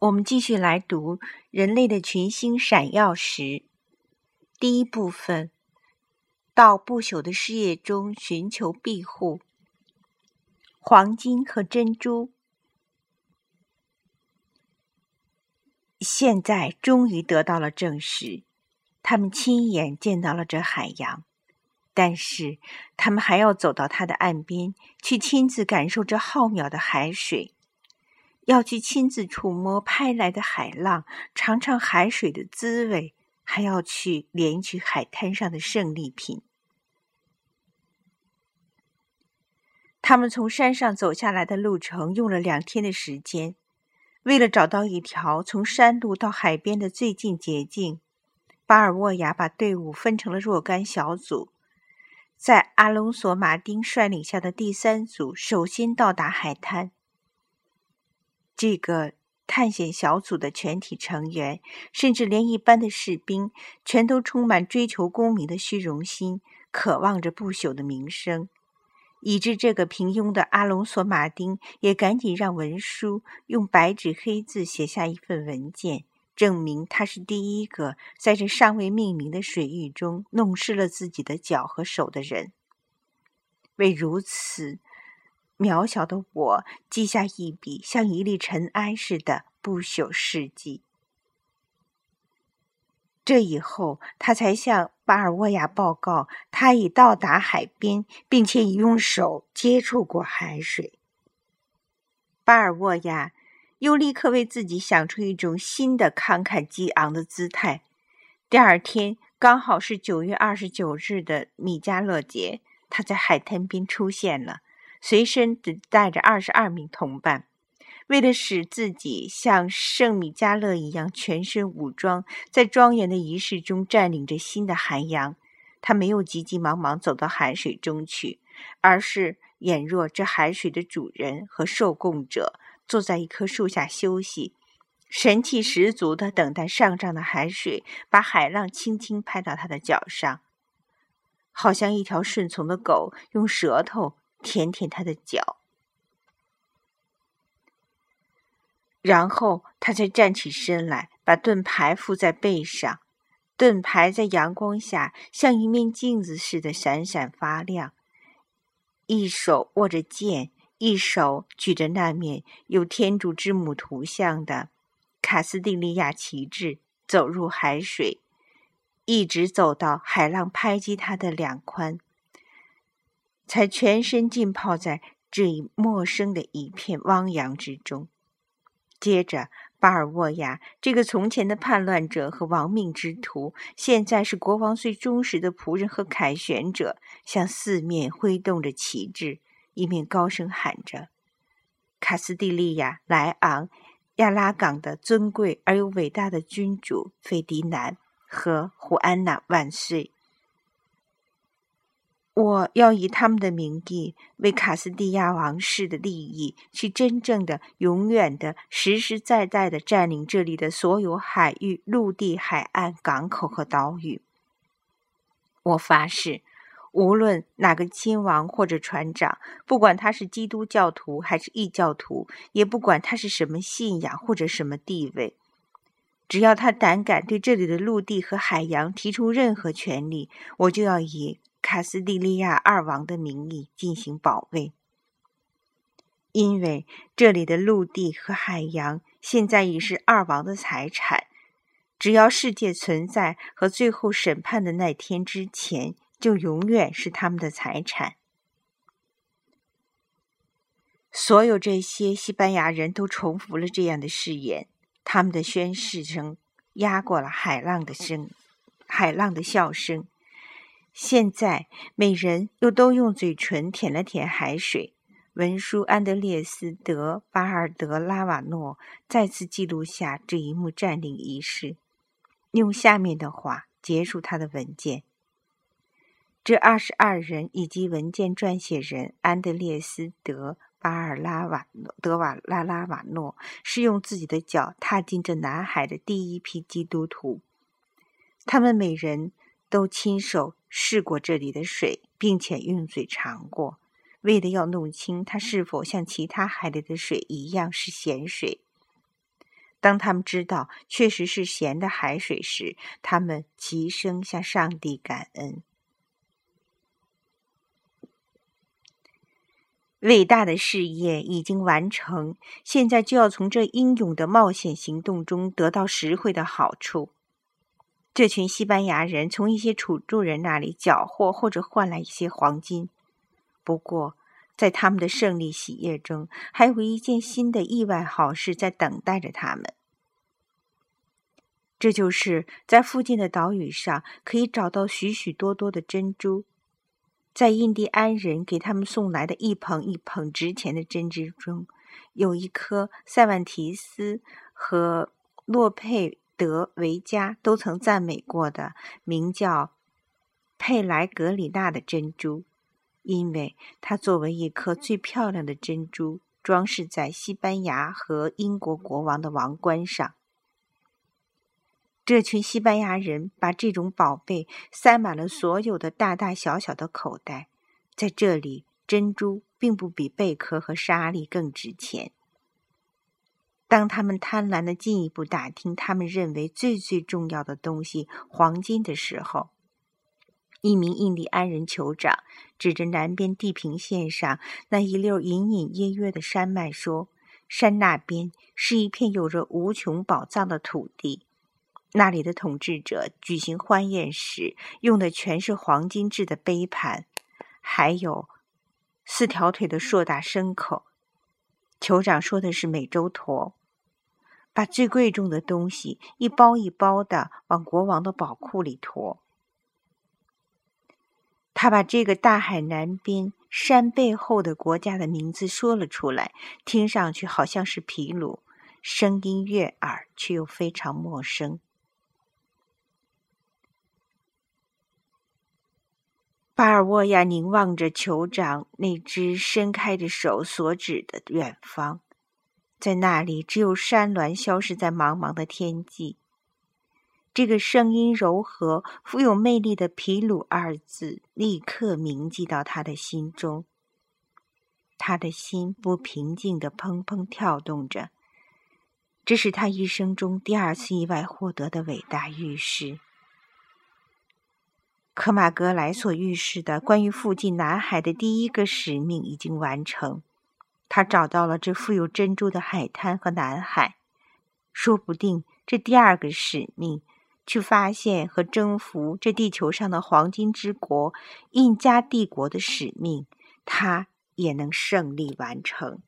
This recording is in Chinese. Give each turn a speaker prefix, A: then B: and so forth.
A: 我们继续来读《人类的群星闪耀时》第一部分：到不朽的事业中寻求庇护。黄金和珍珠，现在终于得到了证实。他们亲眼见到了这海洋，但是他们还要走到它的岸边，去亲自感受这浩渺的海水。要去亲自触摸拍来的海浪，尝尝海水的滋味，还要去领取海滩上的胜利品。他们从山上走下来的路程用了两天的时间。为了找到一条从山路到海边的最近捷径，巴尔沃亚把队伍分成了若干小组。在阿隆索·马丁率领下的第三组首先到达海滩。这个探险小组的全体成员，甚至连一般的士兵，全都充满追求功名的虚荣心，渴望着不朽的名声，以致这个平庸的阿隆索·马丁也赶紧让文书用白纸黑字写下一份文件，证明他是第一个在这尚未命名的水域中弄湿了自己的脚和手的人。为如此。渺小的我记下一笔像一粒尘埃似的不朽事迹。这以后，他才向巴尔沃亚报告，他已到达海边，并且已用手接触过海水。巴尔沃亚又立刻为自己想出一种新的慷慨激昂的姿态。第二天刚好是九月二十九日的米迦勒节，他在海滩边出现了。随身只带着二十二名同伴，为了使自己像圣米迦勒一样全身武装，在庄严的仪式中占领着新的海洋，他没有急急忙忙走到海水中去，而是俨若这海水的主人和受供者，坐在一棵树下休息，神气十足的等待上涨的海水把海浪轻轻拍到他的脚上，好像一条顺从的狗用舌头。舔舔他的脚，然后他才站起身来，把盾牌附在背上。盾牌在阳光下像一面镜子似的闪闪发亮。一手握着剑，一手举着那面有天主之母图像的卡斯蒂利亚旗帜，走入海水，一直走到海浪拍击他的两宽。才全身浸泡在这一陌生的一片汪洋之中。接着，巴尔沃亚这个从前的叛乱者和亡命之徒，现在是国王最忠实的仆人和凯旋者，向四面挥动着旗帜，一面高声喊着：“卡斯蒂利亚莱昂亚拉冈的尊贵而又伟大的君主费迪南和胡安娜万岁！”我要以他们的名义，为卡斯蒂亚王室的利益，去真正的、永远的、实实在在的占领这里的所有海域、陆地、海岸、港口和岛屿。我发誓，无论哪个亲王或者船长，不管他是基督教徒还是异教徒，也不管他是什么信仰或者什么地位，只要他胆敢对这里的陆地和海洋提出任何权利，我就要以。卡斯蒂利亚二王的名义进行保卫，因为这里的陆地和海洋现在已是二王的财产。只要世界存在和最后审判的那天之前，就永远是他们的财产。所有这些西班牙人都重复了这样的誓言，他们的宣誓声压过了海浪的声，海浪的笑声。现在，每人又都用嘴唇舔了舔海水。文书安德烈斯·德巴尔德拉瓦诺再次记录下这一幕占领仪式，用下面的话结束他的文件：这二十二人以及文件撰写人安德烈斯·德巴尔拉瓦诺德瓦拉拉瓦诺是用自己的脚踏进这南海的第一批基督徒。他们每人都亲手。试过这里的水，并且用嘴尝过，为的要弄清它是否像其他海里的水一样是咸水。当他们知道确实是咸的海水时，他们齐声向上帝感恩。伟大的事业已经完成，现在就要从这英勇的冒险行动中得到实惠的好处。这群西班牙人从一些土著人那里缴获或者换来一些黄金。不过，在他们的胜利喜悦中，还有一件新的意外好事在等待着他们。这就是在附近的岛屿上可以找到许许多多的珍珠。在印第安人给他们送来的一捧一捧值钱的珍珠中，有一颗塞万提斯和洛佩德维加都曾赞美过的，名叫佩莱格里纳的珍珠，因为它作为一颗最漂亮的珍珠，装饰在西班牙和英国国王的王冠上。这群西班牙人把这种宝贝塞满了所有的大大小小的口袋，在这里，珍珠并不比贝壳和沙粒更值钱。当他们贪婪的进一步打听他们认为最最重要的东西——黄金的时候，一名印第安人酋长指着南边地平线上那一溜隐隐约约的山脉说：“山那边是一片有着无穷宝藏的土地。”那里的统治者举行欢宴时用的全是黄金制的杯盘，还有四条腿的硕大牲口。酋长说的是美洲驼，把最贵重的东西一包一包的往国王的宝库里驮。他把这个大海南边山背后的国家的名字说了出来，听上去好像是皮鲁，声音悦耳却又非常陌生。巴尔沃亚凝望着酋长那只伸开的手所指的远方，在那里只有山峦消失在茫茫的天际。这个声音柔和、富有魅力的“皮鲁”二字立刻铭记到他的心中。他的心不平静地砰砰跳动着，这是他一生中第二次意外获得的伟大预示。科马格莱所预示的关于附近南海的第一个使命已经完成，他找到了这富有珍珠的海滩和南海。说不定这第二个使命，去发现和征服这地球上的黄金之国——印加帝国的使命，他也能胜利完成。